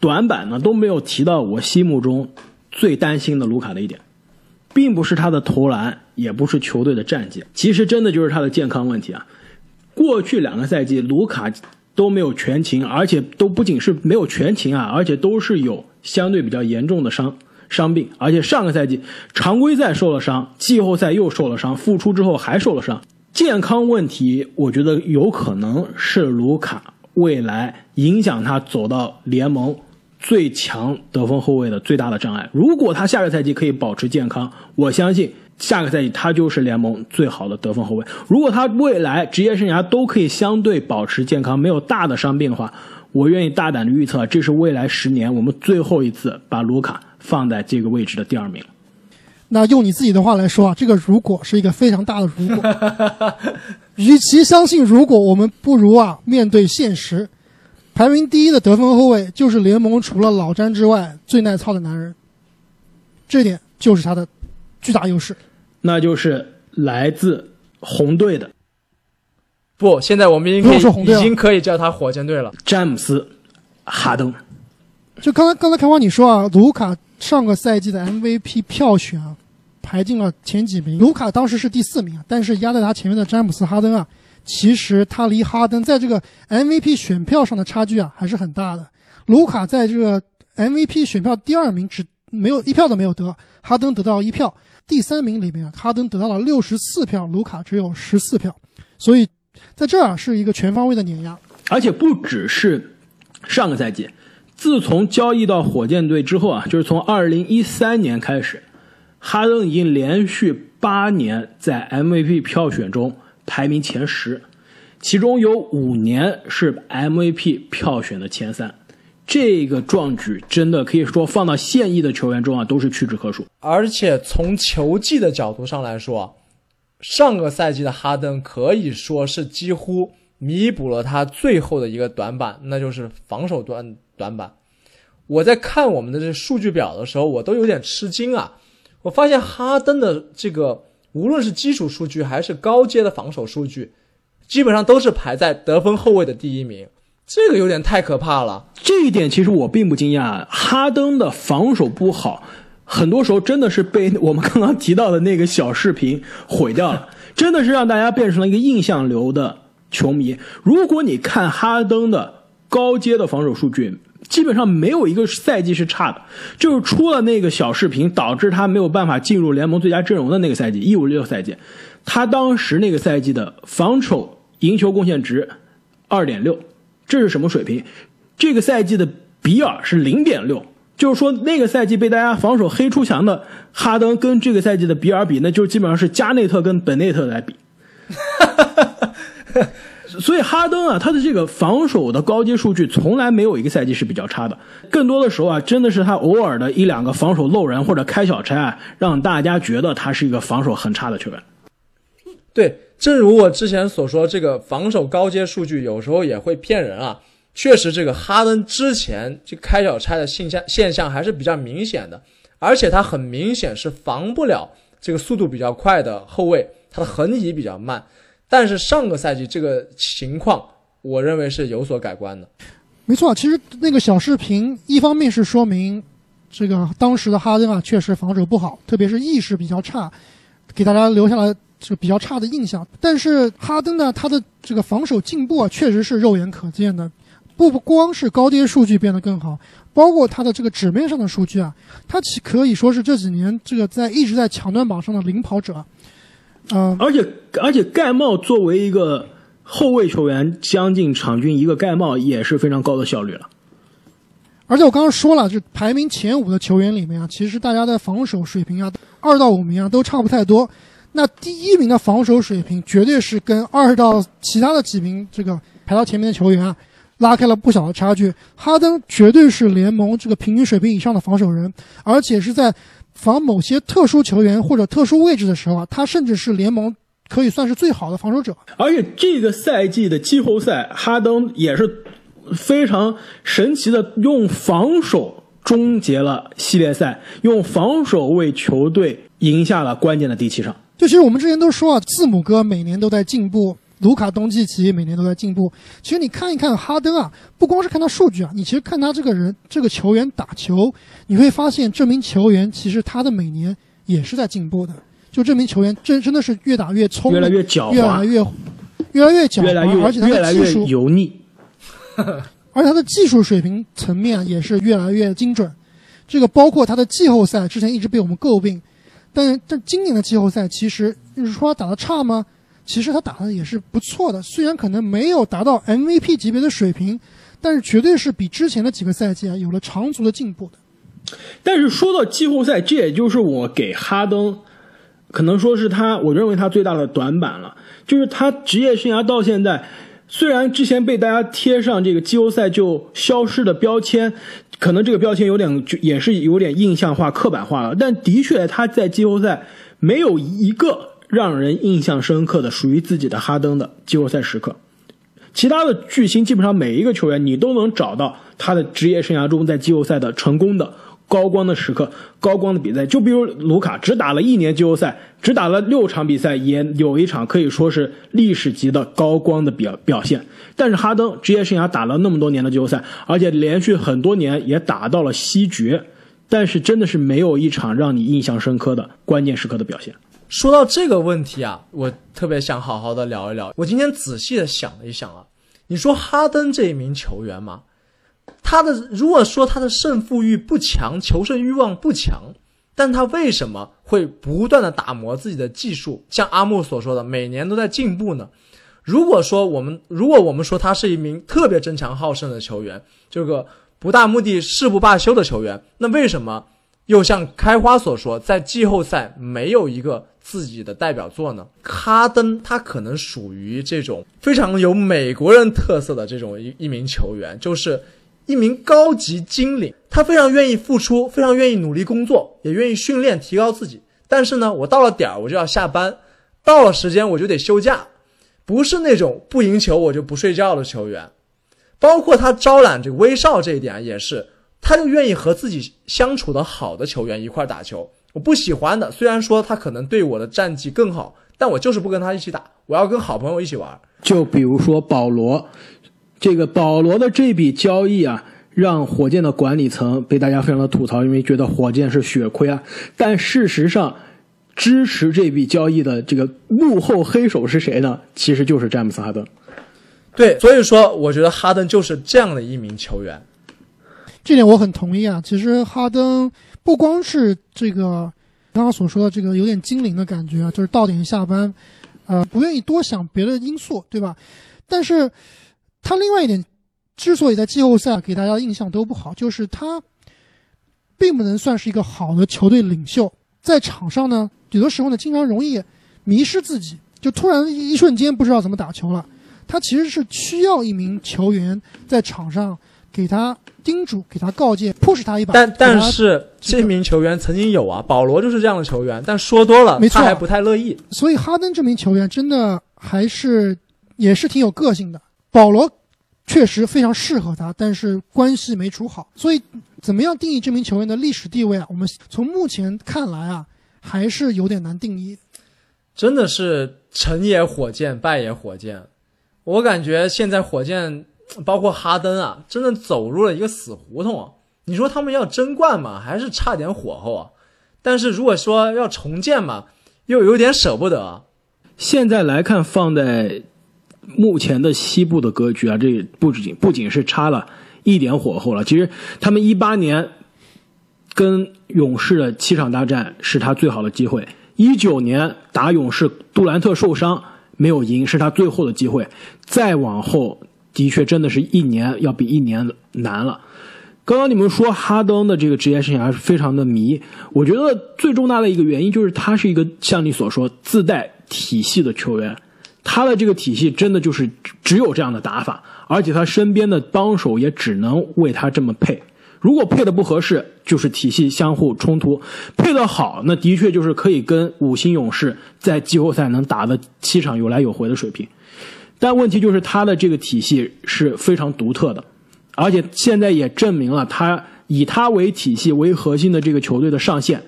短板呢都没有提到我心目中最担心的卢卡的一点，并不是他的投篮，也不是球队的战绩，其实真的就是他的健康问题啊。过去两个赛季，卢卡都没有全勤，而且都不仅是没有全勤啊，而且都是有相对比较严重的伤。伤病，而且上个赛季常规赛受了伤，季后赛又受了伤，复出之后还受了伤，健康问题，我觉得有可能是卢卡未来影响他走到联盟最强得分后卫的最大的障碍。如果他下个赛季可以保持健康，我相信下个赛季他就是联盟最好的得分后卫。如果他未来职业生涯都可以相对保持健康，没有大的伤病的话，我愿意大胆的预测，这是未来十年我们最后一次把卢卡。放在这个位置的第二名。那用你自己的话来说啊，这个如果是一个非常大的如果。与其相信如果，我们不如啊面对现实。排名第一的得分后卫就是联盟除了老詹之外最耐操的男人，这点就是他的巨大优势。那就是来自红队的。不，现在我们已经可以已经可以叫他火箭队了。詹姆斯·哈登。就刚才刚才开花你说啊，卢卡上个赛季的 MVP 票选啊，排进了前几名。卢卡当时是第四名，但是压在他前面的詹姆斯哈登啊，其实他离哈登在这个 MVP 选票上的差距啊还是很大的。卢卡在这个 MVP 选票第二名只没有一票都没有得，哈登得到一票。第三名里面啊，哈登得到了六十四票，卢卡只有十四票，所以在这儿是一个全方位的碾压。而且不只是上个赛季，自从交易到火箭队之后啊，就是从二零一三年开始，哈登已经连续八年在 MVP 票选中排名前十，其中有五年是 MVP 票选的前三。这个壮举真的可以说放到现役的球员中啊，都是屈指可数。而且从球技的角度上来说，上个赛季的哈登可以说是几乎弥补了他最后的一个短板，那就是防守端短板。我在看我们的这数据表的时候，我都有点吃惊啊！我发现哈登的这个无论是基础数据还是高阶的防守数据，基本上都是排在得分后卫的第一名。这个有点太可怕了。这一点其实我并不惊讶。哈登的防守不好，很多时候真的是被我们刚刚提到的那个小视频毁掉了，真的是让大家变成了一个印象流的球迷。如果你看哈登的高阶的防守数据，基本上没有一个赛季是差的，就是出了那个小视频导致他没有办法进入联盟最佳阵容的那个赛季，一五六赛季，他当时那个赛季的防守赢球贡献值二点六。这是什么水平？这个赛季的比尔是零点六，就是说那个赛季被大家防守黑出墙的哈登跟这个赛季的比尔比，那就基本上是加内特跟本内特来比。所以哈登啊，他的这个防守的高阶数据从来没有一个赛季是比较差的，更多的时候啊，真的是他偶尔的一两个防守漏人或者开小差啊，让大家觉得他是一个防守很差的球员。对。正如我之前所说，这个防守高阶数据有时候也会骗人啊。确实，这个哈登之前这开小差的现象现象还是比较明显的，而且他很明显是防不了这个速度比较快的后卫，他的横移比较慢。但是上个赛季这个情况，我认为是有所改观的。没错，其实那个小视频一方面是说明这个当时的哈登啊确实防守不好，特别是意识比较差，给大家留下了。这个比较差的印象，但是哈登呢，他的这个防守进步啊，确实是肉眼可见的，不光是高阶数据变得更好，包括他的这个纸面上的数据啊，他其可以说是这几年这个在一直在抢断榜上的领跑者，嗯，而且而且盖帽作为一个后卫球员，将近场均一个盖帽也是非常高的效率了，而且我刚刚说了，就排名前五的球员里面啊，其实大家的防守水平啊，二到五名啊都差不太多。那第一名的防守水平绝对是跟二到其他的几名这个排到前面的球员啊，拉开了不小的差距。哈登绝对是联盟这个平均水平以上的防守人，而且是在防某些特殊球员或者特殊位置的时候啊，他甚至是联盟可以算是最好的防守者。而且这个赛季的季后赛，哈登也是非常神奇的用防守终结了系列赛，用防守为球队赢下了关键的第七场。就其实我们之前都说啊，字母哥每年都在进步，卢卡东契奇每年都在进步。其实你看一看哈登啊，不光是看他数据啊，你其实看他这个人，这个球员打球，你会发现这名球员其实他的每年也是在进步的。就这名球员真真的是越打越聪明，越来越狡猾，越来越越来越狡猾，而且他的技术油腻，而且他的技术水平层面也是越来越精准。这个包括他的季后赛之前一直被我们诟病。但但今年的季后赛，其实你是说他打的差吗？其实他打的也是不错的，虽然可能没有达到 MVP 级别的水平，但是绝对是比之前的几个赛季啊有了长足的进步的。但是说到季后赛，这也就是我给哈登，可能说是他我认为他最大的短板了，就是他职业生涯到现在，虽然之前被大家贴上这个季后赛就消失的标签。可能这个标签有点，也是有点印象化、刻板化了。但的确，他在季后赛没有一个让人印象深刻的属于自己的哈登的季后赛时刻。其他的巨星基本上每一个球员，你都能找到他的职业生涯中在季后赛的成功的。高光的时刻，高光的比赛，就比如卢卡只打了一年季后赛，只打了六场比赛，也有一场可以说是历史级的高光的表表现。但是哈登职业生涯打了那么多年的季后赛，而且连续很多年也打到了西决，但是真的是没有一场让你印象深刻的关键时刻的表现。说到这个问题啊，我特别想好好的聊一聊。我今天仔细的想了一想啊，你说哈登这一名球员嘛，他的如果说他的胜负欲不强，求胜欲望不强，但他为什么会不断的打磨自己的技术？像阿木所说的，每年都在进步呢？如果说我们如果我们说他是一名特别争强好胜的球员，这个不大目的誓不罢休的球员，那为什么又像开花所说，在季后赛没有一个自己的代表作呢？哈登他可能属于这种非常有美国人特色的这种一一名球员，就是一名高级精灵，他非常愿意付出，非常愿意努力工作，也愿意训练提高自己。但是呢，我到了点儿我就要下班，到了时间我就得休假。不是那种不赢球我就不睡觉的球员，包括他招揽这威少这一点也是，他就愿意和自己相处的好的球员一块打球。我不喜欢的，虽然说他可能对我的战绩更好，但我就是不跟他一起打，我要跟好朋友一起玩。就比如说保罗，这个保罗的这笔交易啊，让火箭的管理层被大家非常的吐槽，因为觉得火箭是血亏啊。但事实上，支持这笔交易的这个幕后黑手是谁呢？其实就是詹姆斯哈登。对，所以说我觉得哈登就是这样的一名球员。这点我很同意啊。其实哈登不光是这个刚刚所说的这个有点精灵的感觉啊，就是到点下班，呃，不愿意多想别的因素，对吧？但是他另外一点，之所以在季后赛给大家印象都不好，就是他并不能算是一个好的球队领袖，在场上呢，有的时候呢，经常容易迷失自己，就突然一瞬间不知道怎么打球了。他其实是需要一名球员在场上给他叮嘱、给他告诫、push 他一把。但但是这名球员曾经有啊，保罗就是这样的球员，但说多了没错他还不太乐意。所以哈登这名球员真的还是也是挺有个性的。保罗确实非常适合他，但是关系没处好。所以怎么样定义这名球员的历史地位啊？我们从目前看来啊，还是有点难定义。真的是成也火箭，败也火箭。我感觉现在火箭，包括哈登啊，真的走入了一个死胡同。你说他们要争冠嘛，还是差点火候啊？但是如果说要重建嘛，又有点舍不得。现在来看，放在目前的西部的格局啊，这不仅不仅是差了一点火候了，其实他们一八年跟勇士的七场大战是他最好的机会。一九年打勇士，杜兰特受伤没有赢，是他最后的机会。再往后，的确真的是一年要比一年难了。刚刚你们说哈登的这个职业生涯是非常的迷，我觉得最重大的一个原因就是他是一个像你所说自带体系的球员，他的这个体系真的就是只有这样的打法，而且他身边的帮手也只能为他这么配。如果配的不合适，就是体系相互冲突；配的好，那的确就是可以跟五星勇士在季后赛能打的七场有来有回的水平。但问题就是他的这个体系是非常独特的，而且现在也证明了他以他为体系为核心的这个球队的上限，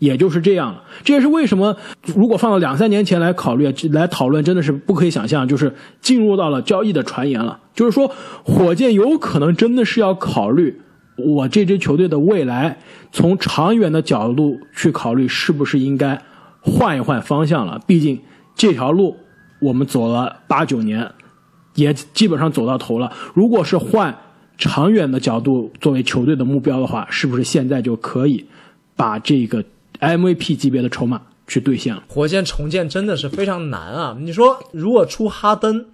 也就是这样了。这也是为什么如果放到两三年前来考虑来讨论，真的是不可以想象，就是进入到了交易的传言了。就是说，火箭有可能真的是要考虑。我这支球队的未来，从长远的角度去考虑，是不是应该换一换方向了？毕竟这条路我们走了八九年，也基本上走到头了。如果是换长远的角度作为球队的目标的话，是不是现在就可以把这个 MVP 级别的筹码去兑现了？火箭重建真的是非常难啊！你说如果出哈登，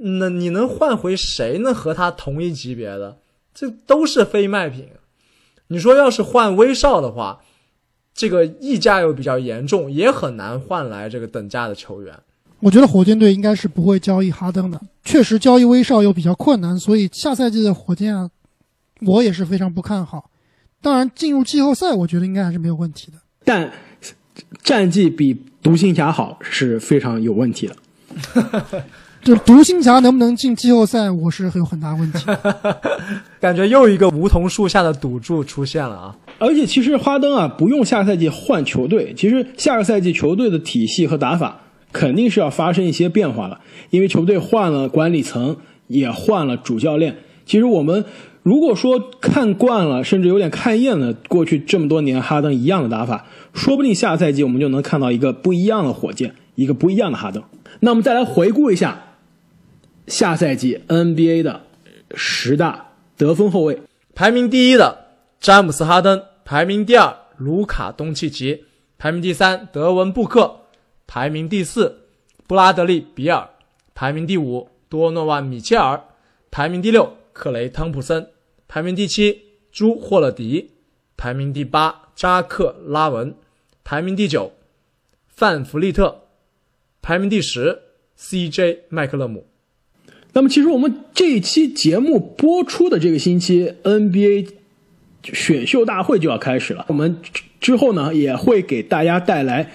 那你能换回谁呢？和他同一级别的？这都是非卖品，你说要是换威少的话，这个溢价又比较严重，也很难换来这个等价的球员。我觉得火箭队应该是不会交易哈登的，确实交易威少又比较困难，所以下赛季的火箭啊，我也是非常不看好。当然，进入季后赛，我觉得应该还是没有问题的。但战绩比独行侠好是非常有问题的。就独行侠能不能进季后赛，我是有很大问题。感觉又一个梧桐树下的赌注出现了啊！而且其实哈登啊，不用下赛季换球队，其实下个赛季球队的体系和打法肯定是要发生一些变化了，因为球队换了管理层，也换了主教练。其实我们如果说看惯了，甚至有点看厌了过去这么多年哈登一样的打法，说不定下赛季我们就能看到一个不一样的火箭，一个不一样的哈登。那我们再来回顾一下下赛季 NBA 的十大得分后卫，排名第一的詹姆斯哈登，排名第二卢卡东契奇，排名第三德文布克，排名第四布拉德利比尔，排名第五多诺万米切尔，排名第六克雷汤普森，排名第七朱霍勒迪，排名第八扎克拉文，排名第九范弗利特，排名第十 CJ 麦克勒姆。那么，其实我们这一期节目播出的这个星期，NBA 选秀大会就要开始了。我们之后呢，也会给大家带来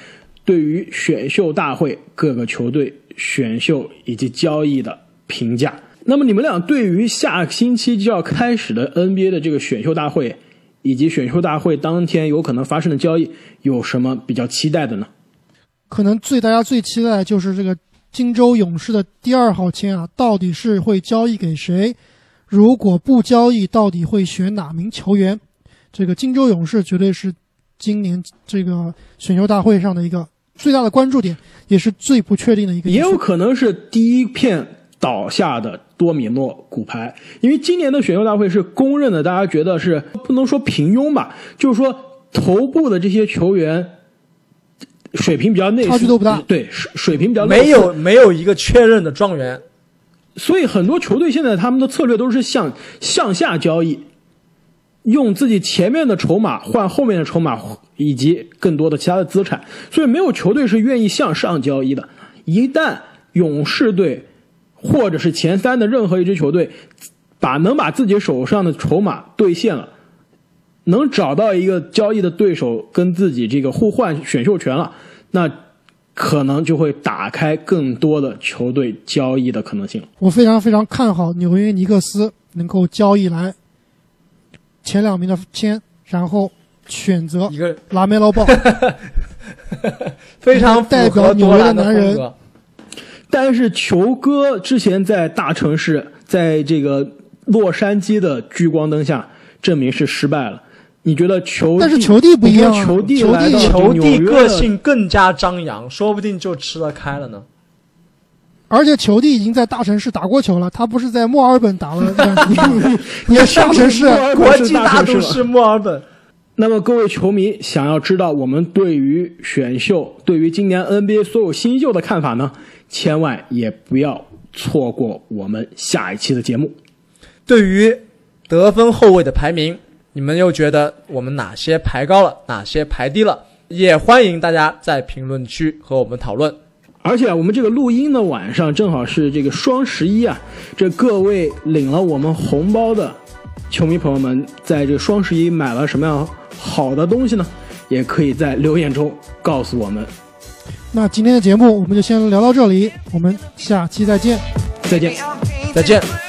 对于选秀大会各个球队选秀以及交易的评价。那么，你们俩对于下个星期就要开始的 NBA 的这个选秀大会，以及选秀大会当天有可能发生的交易，有什么比较期待的呢？可能最大家最期待就是这个金州勇士的第二号签啊，到底是会交易给谁？如果不交易，到底会选哪名球员？这个金州勇士绝对是今年这个选秀大会上的一个最大的关注点，也是最不确定的一个。也有可能是第一片倒下的多米诺骨牌，因为今年的选秀大会是公认的，大家觉得是不能说平庸吧，就是说头部的这些球员水平比较内，差距都不大对，水水平比较没有没有一个确认的状元，所以很多球队现在他们的策略都是向向下交易，用自己前面的筹码换后面的筹码，以及更多的其他的资产。所以没有球队是愿意向上交易的。一旦勇士队或者是前三的任何一支球队把能把自己手上的筹码兑现了，能找到一个交易的对手跟自己这个互换选秀权了，那可能就会打开更多的球队交易的可能性。我非常非常看好纽约尼克斯能够交易来前两名的签，然后选择一个拉梅洛鲍。非常符代表合纽约的男人风格。但是球哥之前在大城市，在这个洛杉矶的聚光灯下，证明是失败了。你觉得球？但是球弟不一样球弟球帝来到球帝纽约的个性更加张扬，说不定就吃得开了呢。而且球帝已经在大城市打过球了，他不是在墨尔本打了也是大城市。国际大都市墨尔本，那么各位球迷想要知道我们对于选秀、对于今年 NBA 所有新秀的看法呢？千万也不要错过我们下一期的节目。对于得分后卫的排名，你们又觉得我们哪些排高了，哪些排低了？也欢迎大家在评论区和我们讨论。而且啊，我们这个录音的晚上正好是这个双十一啊，这各位领了我们红包的球迷朋友们，在这个双十一买了什么样好的东西呢？也可以在留言中告诉我们。那今天的节目我们就先聊到这里，我们下期再见。再见。再见。